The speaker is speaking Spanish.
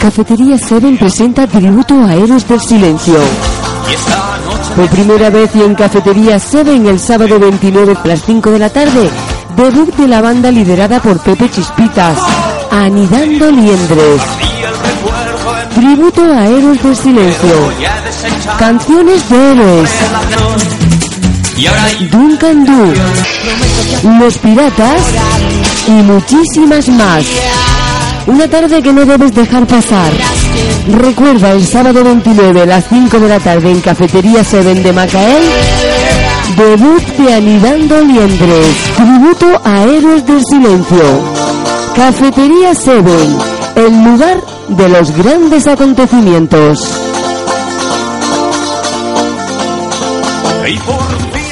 Cafetería Seven presenta tributo a Héroes del Silencio. Por primera vez y en Cafetería Seven el sábado 29 a las 5 de la tarde, debut de la banda liderada por Pepe Chispitas, Anidando Liendres. Tributo a Héroes del Silencio. Canciones de héroes. Y ahora Duncan Du, Los Piratas y muchísimas más. Una tarde que no debes dejar pasar. Recuerda el sábado 29 a las 5 de la tarde en Cafetería Seven de Macael. Debut de Anidando Liendres. Tributo a Héroes del Silencio. Cafetería Seven, el lugar de los grandes acontecimientos. y por